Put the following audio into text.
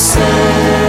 Say